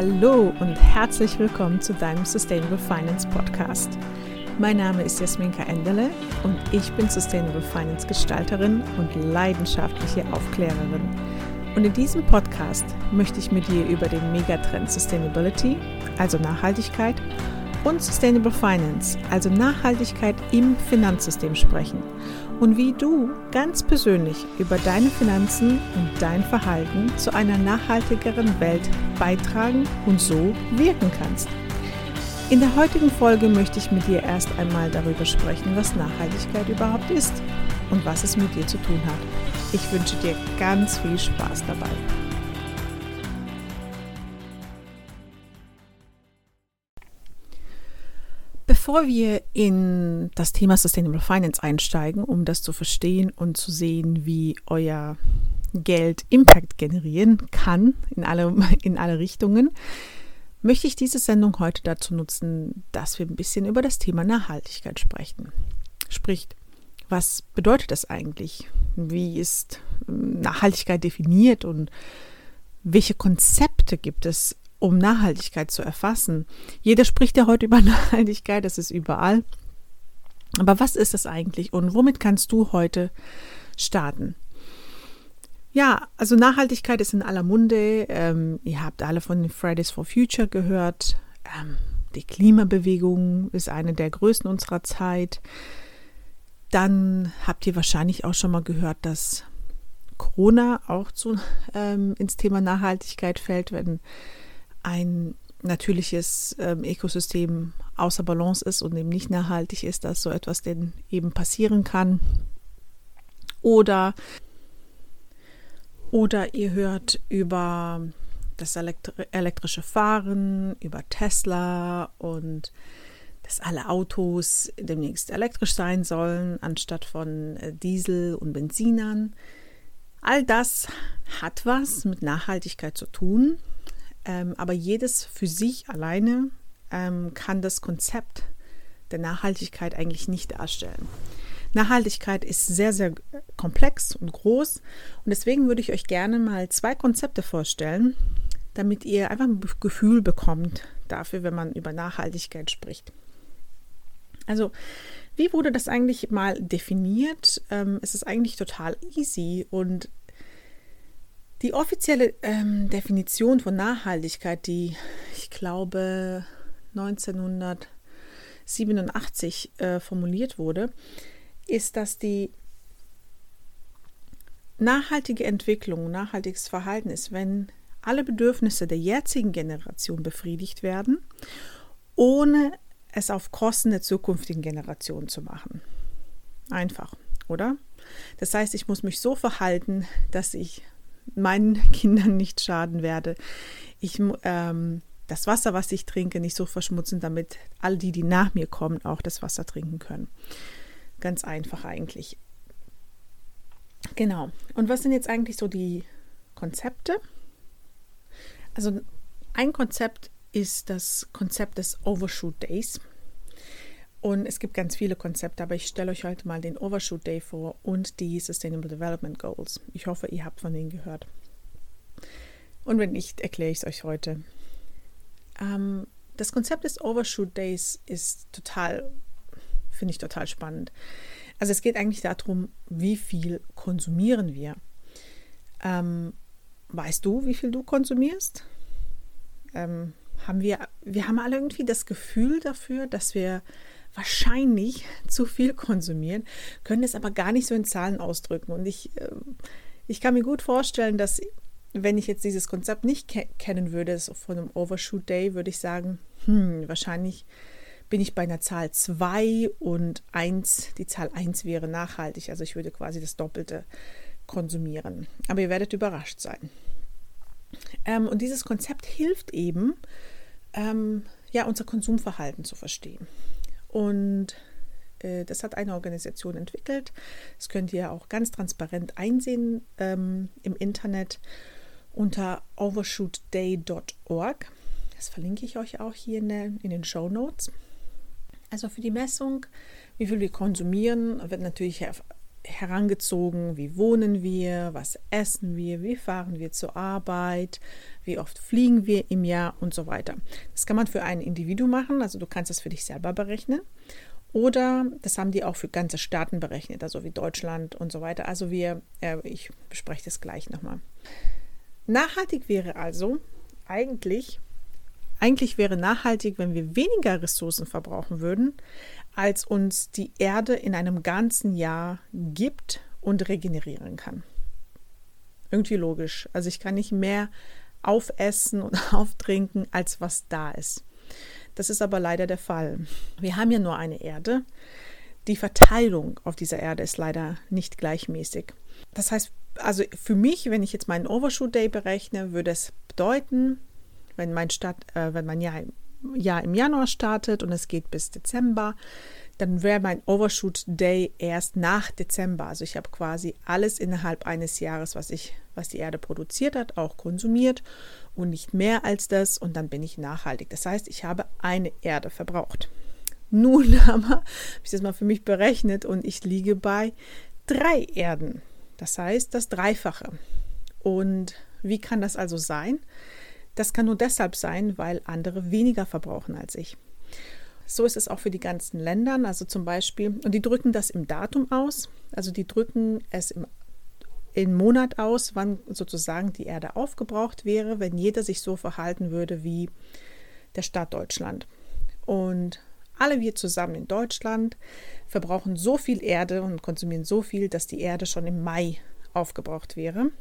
Hallo und herzlich willkommen zu deinem Sustainable Finance Podcast. Mein Name ist Jasminka Enderle und ich bin Sustainable Finance Gestalterin und leidenschaftliche Aufklärerin. Und in diesem Podcast möchte ich mit dir über den Megatrend Sustainability, also Nachhaltigkeit, und Sustainable Finance, also Nachhaltigkeit im Finanzsystem sprechen und wie du ganz persönlich über deine Finanzen und dein Verhalten zu einer nachhaltigeren Welt beitragen und so wirken kannst. In der heutigen Folge möchte ich mit dir erst einmal darüber sprechen, was Nachhaltigkeit überhaupt ist und was es mit dir zu tun hat. Ich wünsche dir ganz viel Spaß dabei. Bevor wir in das Thema Sustainable Finance einsteigen, um das zu verstehen und zu sehen, wie euer Geld Impact generieren kann in alle, in alle Richtungen, möchte ich diese Sendung heute dazu nutzen, dass wir ein bisschen über das Thema Nachhaltigkeit sprechen. Sprich, was bedeutet das eigentlich? Wie ist ähm, Nachhaltigkeit definiert und welche Konzepte gibt es um Nachhaltigkeit zu erfassen. Jeder spricht ja heute über Nachhaltigkeit, das ist überall. Aber was ist das eigentlich und womit kannst du heute starten? Ja, also Nachhaltigkeit ist in aller Munde. Ähm, ihr habt alle von den Fridays for Future gehört. Ähm, die Klimabewegung ist eine der größten unserer Zeit. Dann habt ihr wahrscheinlich auch schon mal gehört, dass Corona auch zu, ähm, ins Thema Nachhaltigkeit fällt, wenn ein natürliches ähm, Ökosystem außer Balance ist und eben nicht nachhaltig ist, dass so etwas denn eben passieren kann. Oder, oder ihr hört über das elektri elektrische Fahren, über Tesla und dass alle Autos demnächst elektrisch sein sollen, anstatt von äh, Diesel und Benzinern. All das hat was mit Nachhaltigkeit zu tun ähm, aber jedes für sich alleine ähm, kann das Konzept der Nachhaltigkeit eigentlich nicht darstellen. Nachhaltigkeit ist sehr, sehr komplex und groß und deswegen würde ich euch gerne mal zwei Konzepte vorstellen, damit ihr einfach ein Gefühl bekommt dafür, wenn man über Nachhaltigkeit spricht. Also, wie wurde das eigentlich mal definiert? Ähm, es ist eigentlich total easy und die offizielle ähm, Definition von Nachhaltigkeit, die ich glaube 1987 äh, formuliert wurde, ist, dass die nachhaltige Entwicklung, nachhaltiges Verhalten ist, wenn alle Bedürfnisse der jetzigen Generation befriedigt werden, ohne es auf Kosten der zukünftigen Generation zu machen. Einfach, oder? Das heißt, ich muss mich so verhalten, dass ich meinen Kindern nicht schaden werde. Ich ähm, das Wasser, was ich trinke, nicht so verschmutzen, damit all die, die nach mir kommen, auch das Wasser trinken können. Ganz einfach eigentlich. Genau. Und was sind jetzt eigentlich so die Konzepte? Also ein Konzept ist das Konzept des Overshoot Days. Und es gibt ganz viele Konzepte, aber ich stelle euch heute mal den Overshoot Day vor und die Sustainable Development Goals. Ich hoffe, ihr habt von denen gehört. Und wenn nicht, erkläre ich es euch heute. Ähm, das Konzept des Overshoot Days ist total, finde ich total spannend. Also es geht eigentlich darum, wie viel konsumieren wir. Ähm, weißt du, wie viel du konsumierst? Ähm, haben wir, wir haben alle irgendwie das Gefühl dafür, dass wir wahrscheinlich zu viel konsumieren, können es aber gar nicht so in Zahlen ausdrücken. Und ich, äh, ich kann mir gut vorstellen, dass wenn ich jetzt dieses Konzept nicht ke kennen würde, so von einem Overshoot Day, würde ich sagen, hm, wahrscheinlich bin ich bei einer Zahl 2 und 1, die Zahl 1 wäre nachhaltig. Also ich würde quasi das Doppelte konsumieren. Aber ihr werdet überrascht sein. Ähm, und dieses Konzept hilft eben, ähm, ja, unser Konsumverhalten zu verstehen. Und äh, das hat eine Organisation entwickelt. Das könnt ihr auch ganz transparent einsehen ähm, im Internet unter overshootday.org. Das verlinke ich euch auch hier in, der, in den Show Notes. Also für die Messung, wie viel wir konsumieren, wird natürlich herangezogen, wie wohnen wir, was essen wir, wie fahren wir zur Arbeit, wie oft fliegen wir im Jahr und so weiter. Das kann man für ein Individuum machen, also du kannst das für dich selber berechnen. Oder das haben die auch für ganze Staaten berechnet, also wie Deutschland und so weiter. Also wir, äh, ich bespreche das gleich nochmal. Nachhaltig wäre also eigentlich, eigentlich wäre nachhaltig, wenn wir weniger Ressourcen verbrauchen würden, als uns die Erde in einem ganzen Jahr gibt und regenerieren kann. Irgendwie logisch. Also ich kann nicht mehr aufessen und auftrinken, als was da ist. Das ist aber leider der Fall. Wir haben ja nur eine Erde. Die Verteilung auf dieser Erde ist leider nicht gleichmäßig. Das heißt, also für mich, wenn ich jetzt meinen Overshoot Day berechne, würde es bedeuten, wenn mein, Start, äh, wenn mein Jahr Jahr im Januar startet und es geht bis Dezember, dann wäre mein Overshoot Day erst nach Dezember. Also ich habe quasi alles innerhalb eines Jahres, was ich, was die Erde produziert hat, auch konsumiert und nicht mehr als das und dann bin ich nachhaltig. Das heißt, ich habe eine Erde verbraucht. Nun aber habe ich das mal für mich berechnet und ich liege bei drei Erden. Das heißt, das Dreifache. Und wie kann das also sein? Das kann nur deshalb sein, weil andere weniger verbrauchen als ich. So ist es auch für die ganzen Länder. Also zum Beispiel, und die drücken das im Datum aus. Also die drücken es im, im Monat aus, wann sozusagen die Erde aufgebraucht wäre, wenn jeder sich so verhalten würde wie der Staat Deutschland. Und alle wir zusammen in Deutschland verbrauchen so viel Erde und konsumieren so viel, dass die Erde schon im Mai aufgebraucht wäre.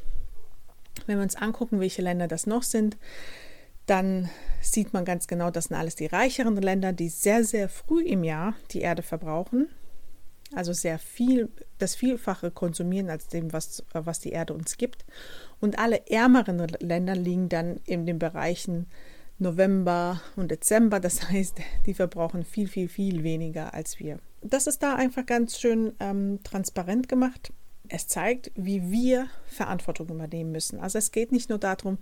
Wenn wir uns angucken, welche Länder das noch sind, dann sieht man ganz genau, das sind alles die reicheren Länder, die sehr, sehr früh im Jahr die Erde verbrauchen. Also sehr viel, das Vielfache konsumieren als dem, was, was die Erde uns gibt. Und alle ärmeren Länder liegen dann in den Bereichen November und Dezember. Das heißt, die verbrauchen viel, viel, viel weniger als wir. Das ist da einfach ganz schön ähm, transparent gemacht es zeigt, wie wir Verantwortung übernehmen müssen. Also es geht nicht nur darum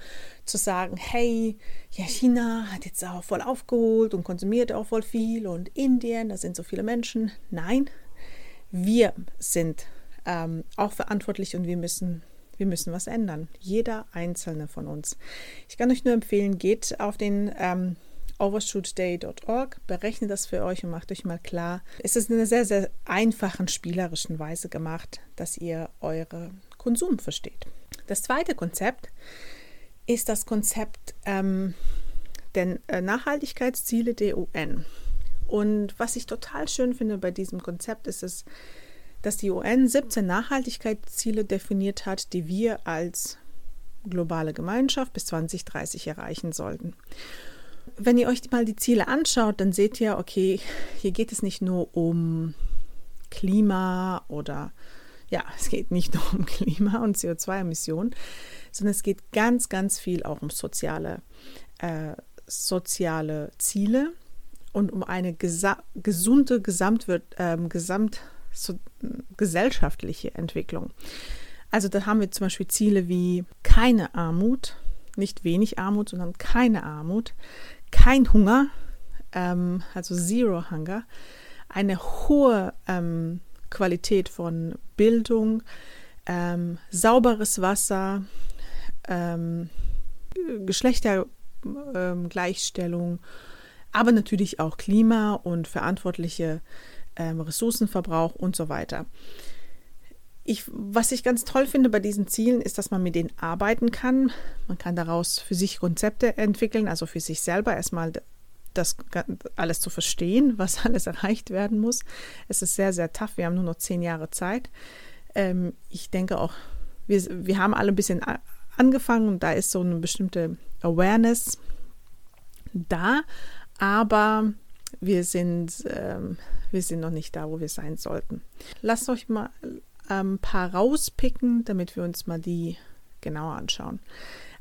zu sagen, hey, ja, China hat jetzt auch voll aufgeholt und konsumiert auch voll viel und Indien, da sind so viele Menschen. Nein, wir sind ähm, auch verantwortlich und wir müssen, wir müssen was ändern. Jeder einzelne von uns. Ich kann euch nur empfehlen, geht auf den ähm, overshootday.org, berechnet das für euch und macht euch mal klar. Es ist in einer sehr, sehr einfachen, spielerischen Weise gemacht, dass ihr eure Konsum versteht. Das zweite Konzept ist das Konzept ähm, der äh, Nachhaltigkeitsziele der UN. Und was ich total schön finde bei diesem Konzept ist es, dass die UN 17 Nachhaltigkeitsziele definiert hat, die wir als globale Gemeinschaft bis 2030 erreichen sollten wenn ihr euch mal die Ziele anschaut, dann seht ihr, okay, hier geht es nicht nur um Klima oder ja, es geht nicht nur um Klima und CO2-Emissionen, sondern es geht ganz, ganz viel auch um soziale, äh, soziale Ziele und um eine gesa gesunde Gesamtwirt, äh, Gesamt so, gesellschaftliche Entwicklung. Also da haben wir zum Beispiel Ziele wie keine Armut, nicht wenig Armut, sondern keine Armut, kein Hunger, ähm, also Zero Hunger, eine hohe ähm, Qualität von Bildung, ähm, sauberes Wasser, ähm, Geschlechtergleichstellung, aber natürlich auch Klima und verantwortliche ähm, Ressourcenverbrauch und so weiter. Ich, was ich ganz toll finde bei diesen Zielen, ist, dass man mit denen arbeiten kann. Man kann daraus für sich Konzepte entwickeln, also für sich selber erstmal das alles zu verstehen, was alles erreicht werden muss. Es ist sehr, sehr tough. Wir haben nur noch zehn Jahre Zeit. Ähm, ich denke auch, wir, wir haben alle ein bisschen angefangen und da ist so eine bestimmte Awareness da, aber wir sind, ähm, wir sind noch nicht da, wo wir sein sollten. Lasst euch mal ein paar rauspicken, damit wir uns mal die genauer anschauen.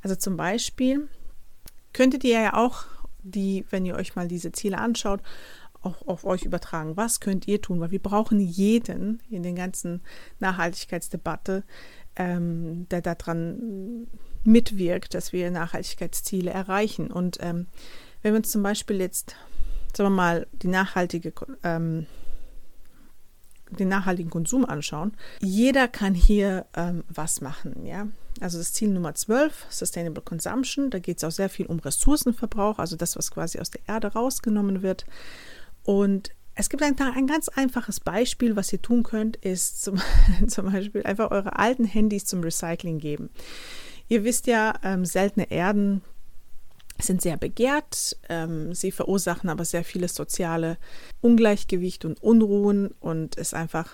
Also zum Beispiel könntet ihr ja auch die, wenn ihr euch mal diese Ziele anschaut, auch auf euch übertragen. Was könnt ihr tun? Weil wir brauchen jeden in den ganzen Nachhaltigkeitsdebatte, ähm, der daran mitwirkt, dass wir Nachhaltigkeitsziele erreichen. Und ähm, wenn wir uns zum Beispiel jetzt, sagen wir mal, die nachhaltige ähm, den nachhaltigen Konsum anschauen, jeder kann hier ähm, was machen, ja. Also das Ziel Nummer 12, Sustainable Consumption, da geht es auch sehr viel um Ressourcenverbrauch, also das, was quasi aus der Erde rausgenommen wird. Und es gibt ein, ein ganz einfaches Beispiel, was ihr tun könnt, ist zum, zum Beispiel einfach eure alten Handys zum Recycling geben. Ihr wisst ja, ähm, seltene Erden sind sehr begehrt. Ähm, sie verursachen aber sehr vieles soziale Ungleichgewicht und Unruhen und ist einfach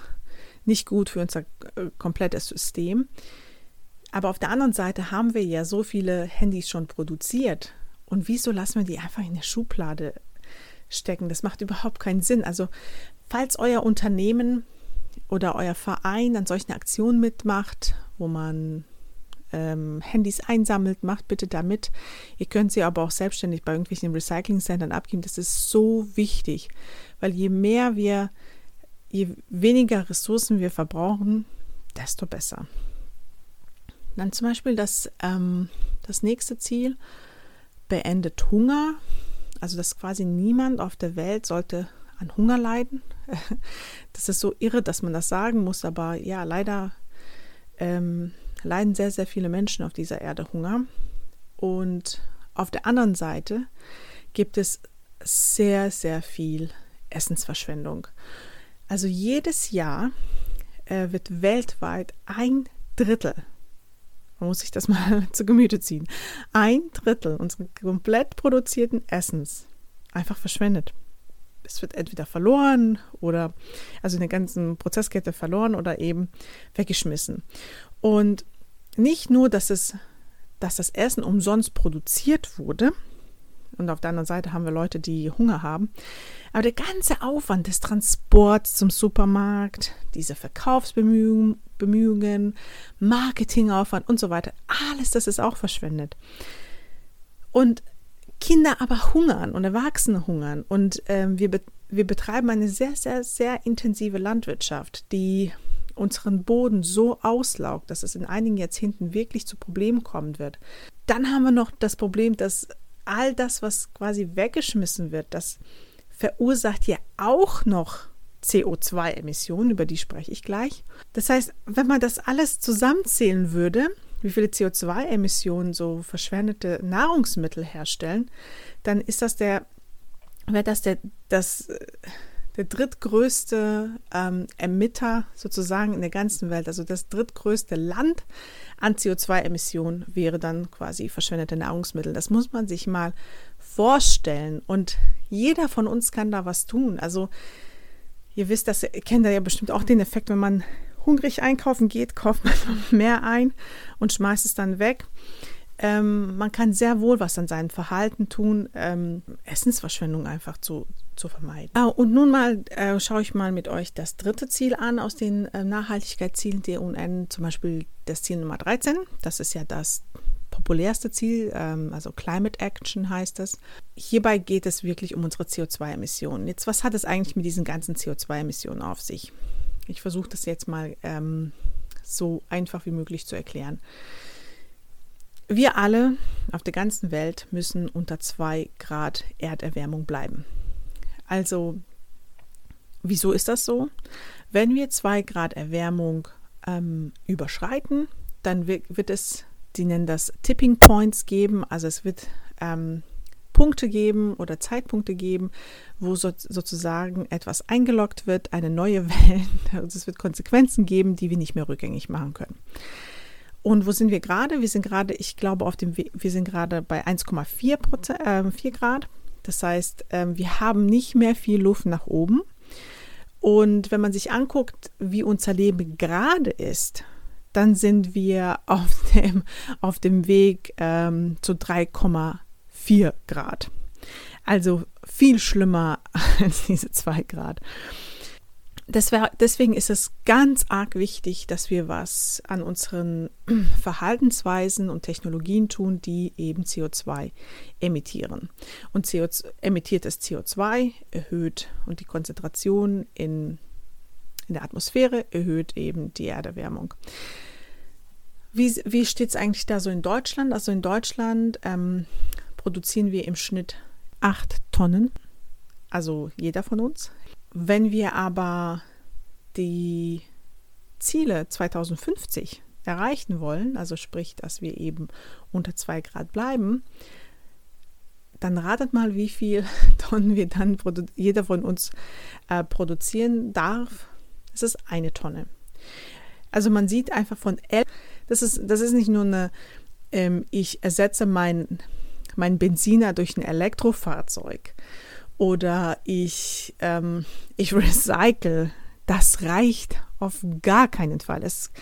nicht gut für unser äh, komplettes System. Aber auf der anderen Seite haben wir ja so viele Handys schon produziert. Und wieso lassen wir die einfach in der Schublade stecken? Das macht überhaupt keinen Sinn. Also, falls euer Unternehmen oder euer Verein an solchen Aktionen mitmacht, wo man ähm, Handys einsammelt, macht bitte damit. Ihr könnt sie aber auch selbstständig bei irgendwelchen Recycling-Centern abgeben. Das ist so wichtig, weil je mehr wir, je weniger Ressourcen wir verbrauchen, desto besser. Dann zum Beispiel das, ähm, das nächste Ziel, beendet Hunger. Also dass quasi niemand auf der Welt sollte an Hunger leiden. Das ist so irre, dass man das sagen muss, aber ja, leider ähm, leiden sehr, sehr viele Menschen auf dieser Erde Hunger. Und auf der anderen Seite gibt es sehr, sehr viel Essensverschwendung. Also jedes Jahr äh, wird weltweit ein Drittel, man muss sich das mal zu Gemüte ziehen, ein Drittel unseres komplett produzierten Essens einfach verschwendet. Es wird entweder verloren oder also in der ganzen Prozesskette verloren oder eben weggeschmissen. Und nicht nur, dass, es, dass das Essen umsonst produziert wurde, und auf der anderen Seite haben wir Leute, die Hunger haben, aber der ganze Aufwand des Transports zum Supermarkt, diese Verkaufsbemühungen, Marketingaufwand und so weiter, alles das ist auch verschwendet. Und Kinder aber hungern und Erwachsene hungern. Und ähm, wir, be wir betreiben eine sehr, sehr, sehr intensive Landwirtschaft, die unseren Boden so auslaugt, dass es in einigen Jahrzehnten wirklich zu Problemen kommen wird. Dann haben wir noch das Problem, dass all das, was quasi weggeschmissen wird, das verursacht ja auch noch CO2-Emissionen, über die spreche ich gleich. Das heißt, wenn man das alles zusammenzählen würde, wie viele CO2-Emissionen so verschwendete Nahrungsmittel herstellen, dann ist das der, wäre das der, das der drittgrößte ähm, Emitter sozusagen in der ganzen Welt, also das drittgrößte Land an CO2-Emissionen wäre dann quasi verschwendete Nahrungsmittel. Das muss man sich mal vorstellen und jeder von uns kann da was tun. Also ihr wisst, das ihr kennt ja bestimmt auch den Effekt, wenn man hungrig einkaufen geht, kauft man mehr ein und schmeißt es dann weg. Ähm, man kann sehr wohl was an seinem Verhalten tun, ähm, Essensverschwendung einfach zu, zu vermeiden. Ah, und nun mal äh, schaue ich mal mit euch das dritte Ziel an aus den äh, Nachhaltigkeitszielen der UN, zum Beispiel das Ziel Nummer 13. Das ist ja das populärste Ziel, ähm, also Climate Action heißt das. Hierbei geht es wirklich um unsere CO2-Emissionen. Jetzt, was hat es eigentlich mit diesen ganzen CO2-Emissionen auf sich? Ich versuche das jetzt mal ähm, so einfach wie möglich zu erklären. Wir alle auf der ganzen Welt müssen unter 2 Grad Erderwärmung bleiben. Also, wieso ist das so? Wenn wir 2 Grad Erwärmung ähm, überschreiten, dann wird, es, die nennen das Tipping Points geben, also es wird ähm, Punkte geben oder Zeitpunkte geben, wo so, sozusagen etwas eingeloggt wird, eine neue Welle, also es wird Konsequenzen geben, die wir nicht mehr rückgängig machen können. Und wo sind wir gerade? Wir sind gerade, ich glaube, auf dem We wir sind gerade bei 1,4 äh, Grad. Das heißt, äh, wir haben nicht mehr viel Luft nach oben. Und wenn man sich anguckt, wie unser Leben gerade ist, dann sind wir auf dem, auf dem Weg ähm, zu 3,4 Grad. Also viel schlimmer als diese 2 Grad wär, deswegen ist es ganz arg wichtig, dass wir was an unseren Verhaltensweisen und Technologien tun, die eben CO2 emittieren. Und CO2, emittiertes CO2 erhöht und die Konzentration in, in der Atmosphäre erhöht eben die Erderwärmung. Wie, wie steht es eigentlich da so in Deutschland? Also in Deutschland ähm, produzieren wir im Schnitt acht Tonnen, also jeder von uns wenn wir aber die Ziele 2050 erreichen wollen, also sprich, dass wir eben unter 2 Grad bleiben, dann ratet mal, wie viel Tonnen wir dann jeder von uns äh, produzieren darf. Es ist eine Tonne. Also man sieht einfach von L, das ist, das ist nicht nur eine, ähm, ich ersetze mein, mein Benziner durch ein Elektrofahrzeug oder ich, ähm, ich recycle. Das reicht auf gar keinen Fall. Es,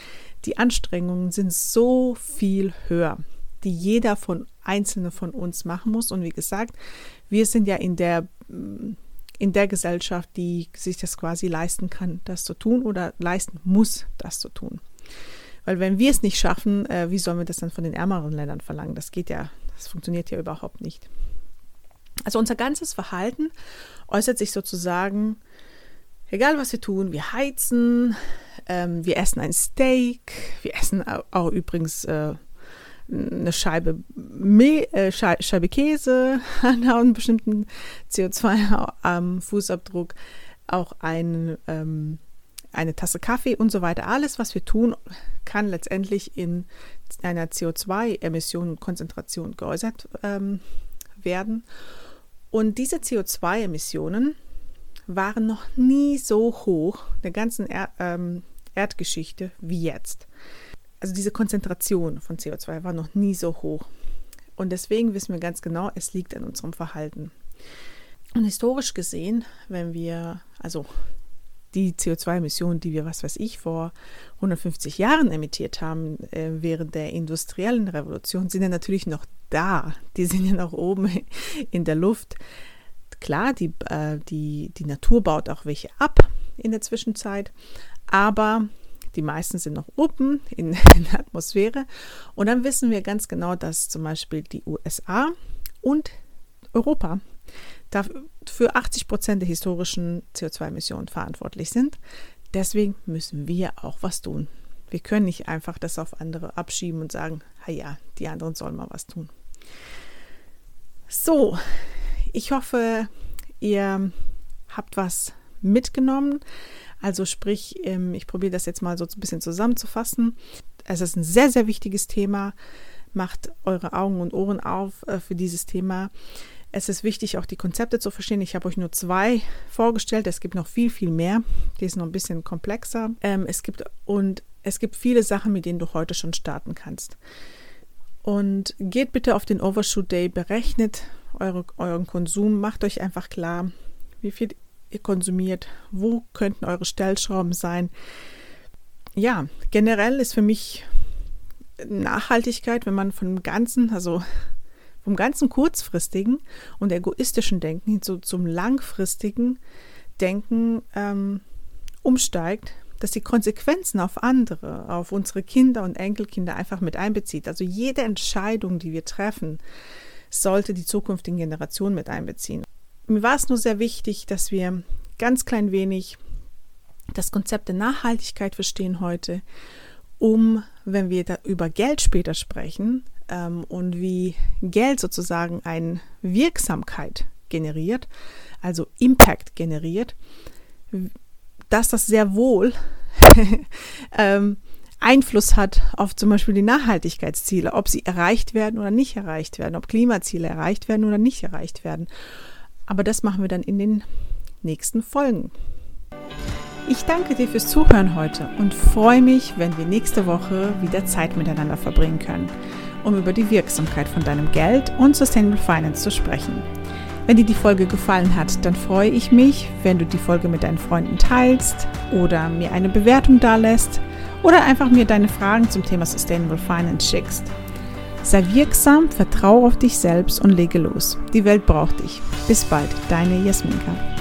die Anstrengungen sind so viel höher, die jeder von einzelne von uns machen muss. Und wie gesagt, wir sind ja in der in der Gesellschaft, die sich das quasi leisten kann, das zu tun oder leisten muss, das zu tun. Weil wenn wir es nicht schaffen, äh, wie sollen wir das dann von den ärmeren Ländern verlangen? Das geht ja, das funktioniert ja überhaupt nicht. Also unser ganzes Verhalten äußert sich sozusagen, egal was wir tun, wir heizen, ähm, wir essen ein Steak, wir essen auch, auch übrigens äh, eine Scheibe, Mehl, äh, Scheibe Käse an einem bestimmten CO2-Fußabdruck, auch ein, ähm, eine Tasse Kaffee und so weiter. Alles, was wir tun, kann letztendlich in einer CO2-Emission und Konzentration geäußert ähm, werden. Und diese CO2-Emissionen waren noch nie so hoch der ganzen er ähm, Erdgeschichte wie jetzt also diese Konzentration von CO2 war noch nie so hoch. Und deswegen wissen wir ganz genau, es liegt an unserem Verhalten. Und historisch gesehen, wenn wir, also die CO2-Emissionen, die wir, was weiß ich, vor 150 Jahren emittiert haben, äh, während der industriellen Revolution, sind ja natürlich noch da. Die sind ja noch oben in der Luft. Klar, die, äh, die, die Natur baut auch welche ab in der Zwischenzeit, aber die meisten sind noch oben in, in der Atmosphäre. Und dann wissen wir ganz genau, dass zum Beispiel die USA und Europa für 80 Prozent der historischen CO2-Emissionen verantwortlich sind. Deswegen müssen wir auch was tun. Wir können nicht einfach das auf andere abschieben und sagen, ja, die anderen sollen mal was tun. So, ich hoffe, ihr habt was mitgenommen. Also sprich, ähm, ich probiere das jetzt mal so ein bisschen zusammenzufassen. Es ist ein sehr, sehr wichtiges Thema. Macht eure Augen und Ohren auf äh, für dieses Thema. Es ist wichtig, auch die Konzepte zu verstehen. Ich habe euch nur zwei vorgestellt. Es gibt noch viel, viel mehr. Die ist noch ein bisschen komplexer. Ähm, es gibt und es gibt viele Sachen, mit denen du heute schon starten kannst. Und geht bitte auf den Overshoot Day, berechnet eure, euren Konsum, macht euch einfach klar, wie viel ihr konsumiert, wo könnten eure Stellschrauben sein. Ja, generell ist für mich Nachhaltigkeit, wenn man vom ganzen, also vom ganzen kurzfristigen und egoistischen Denken hin zu, zum langfristigen Denken ähm, umsteigt, dass die Konsequenzen auf andere, auf unsere Kinder und Enkelkinder einfach mit einbezieht. Also jede Entscheidung, die wir treffen, sollte die zukünftigen Generationen mit einbeziehen. Mir war es nur sehr wichtig, dass wir ganz klein wenig das Konzept der Nachhaltigkeit verstehen heute, um, wenn wir da über Geld später sprechen ähm, und wie Geld sozusagen eine Wirksamkeit generiert, also Impact generiert, dass das sehr wohl ähm, Einfluss hat auf zum Beispiel die Nachhaltigkeitsziele, ob sie erreicht werden oder nicht erreicht werden, ob Klimaziele erreicht werden oder nicht erreicht werden. Aber das machen wir dann in den nächsten Folgen. Ich danke dir fürs Zuhören heute und freue mich, wenn wir nächste Woche wieder Zeit miteinander verbringen können, um über die Wirksamkeit von deinem Geld und Sustainable Finance zu sprechen. Wenn dir die Folge gefallen hat, dann freue ich mich, wenn du die Folge mit deinen Freunden teilst oder mir eine Bewertung dalässt oder einfach mir deine Fragen zum Thema Sustainable Finance schickst. Sei wirksam, vertraue auf dich selbst und lege los. Die Welt braucht dich. Bis bald, deine Jasminka.